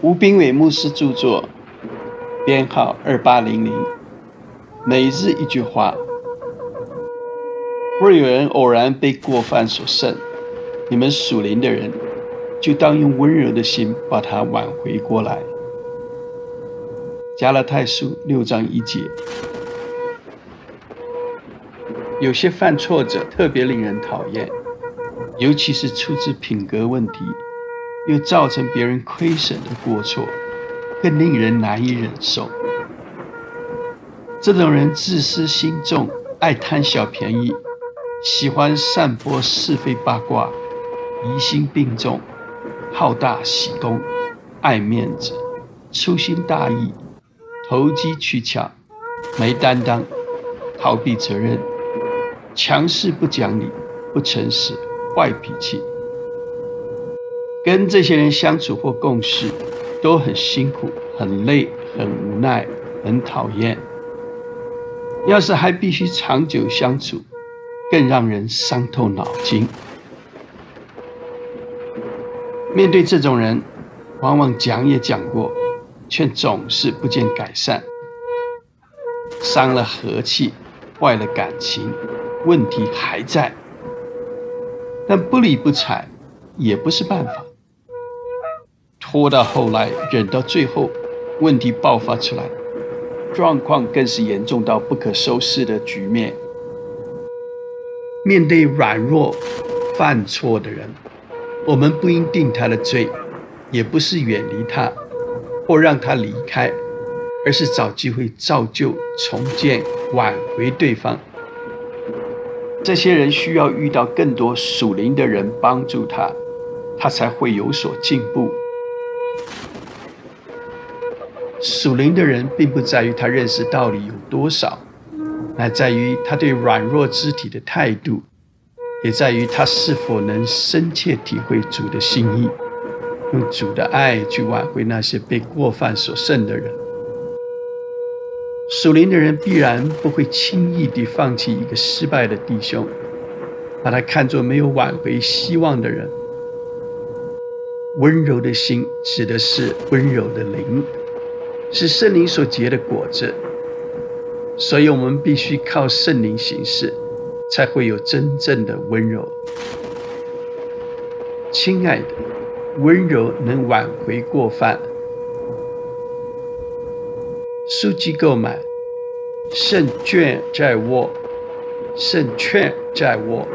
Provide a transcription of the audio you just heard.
吴斌伟牧师著作，编号二八零零。每日一句话：若有人偶然被过犯所胜，你们属灵的人就当用温柔的心把他挽回过来。加拉太书六章一节。有些犯错者特别令人讨厌，尤其是出自品格问题，又造成别人亏损的过错，更令人难以忍受。这种人自私心重，爱贪小便宜，喜欢散播是非八卦，疑心病重，好大喜功，爱面子，粗心大意，投机取巧，没担当，逃避责任。强势不讲理，不诚实，坏脾气，跟这些人相处或共事都很辛苦、很累、很无奈、很讨厌。要是还必须长久相处，更让人伤透脑筋。面对这种人，往往讲也讲过，却总是不见改善，伤了和气，坏了感情。问题还在，但不理不睬也不是办法。拖到后来，忍到最后，问题爆发出来，状况更是严重到不可收拾的局面。面对软弱、犯错的人，我们不应定他的罪，也不是远离他或让他离开，而是找机会造就、重建、挽回对方。这些人需要遇到更多属灵的人帮助他，他才会有所进步。属灵的人并不在于他认识道理有多少，乃在于他对软弱肢体的态度，也在于他是否能深切体会主的心意，用主的爱去挽回那些被过犯所剩的人。属灵的人必然不会轻易地放弃一个失败的弟兄，把他看作没有挽回希望的人。温柔的心指的是温柔的灵，是圣灵所结的果子。所以，我们必须靠圣灵行事，才会有真正的温柔。亲爱的，温柔能挽回过犯。书籍购买，胜券在握，胜券在握。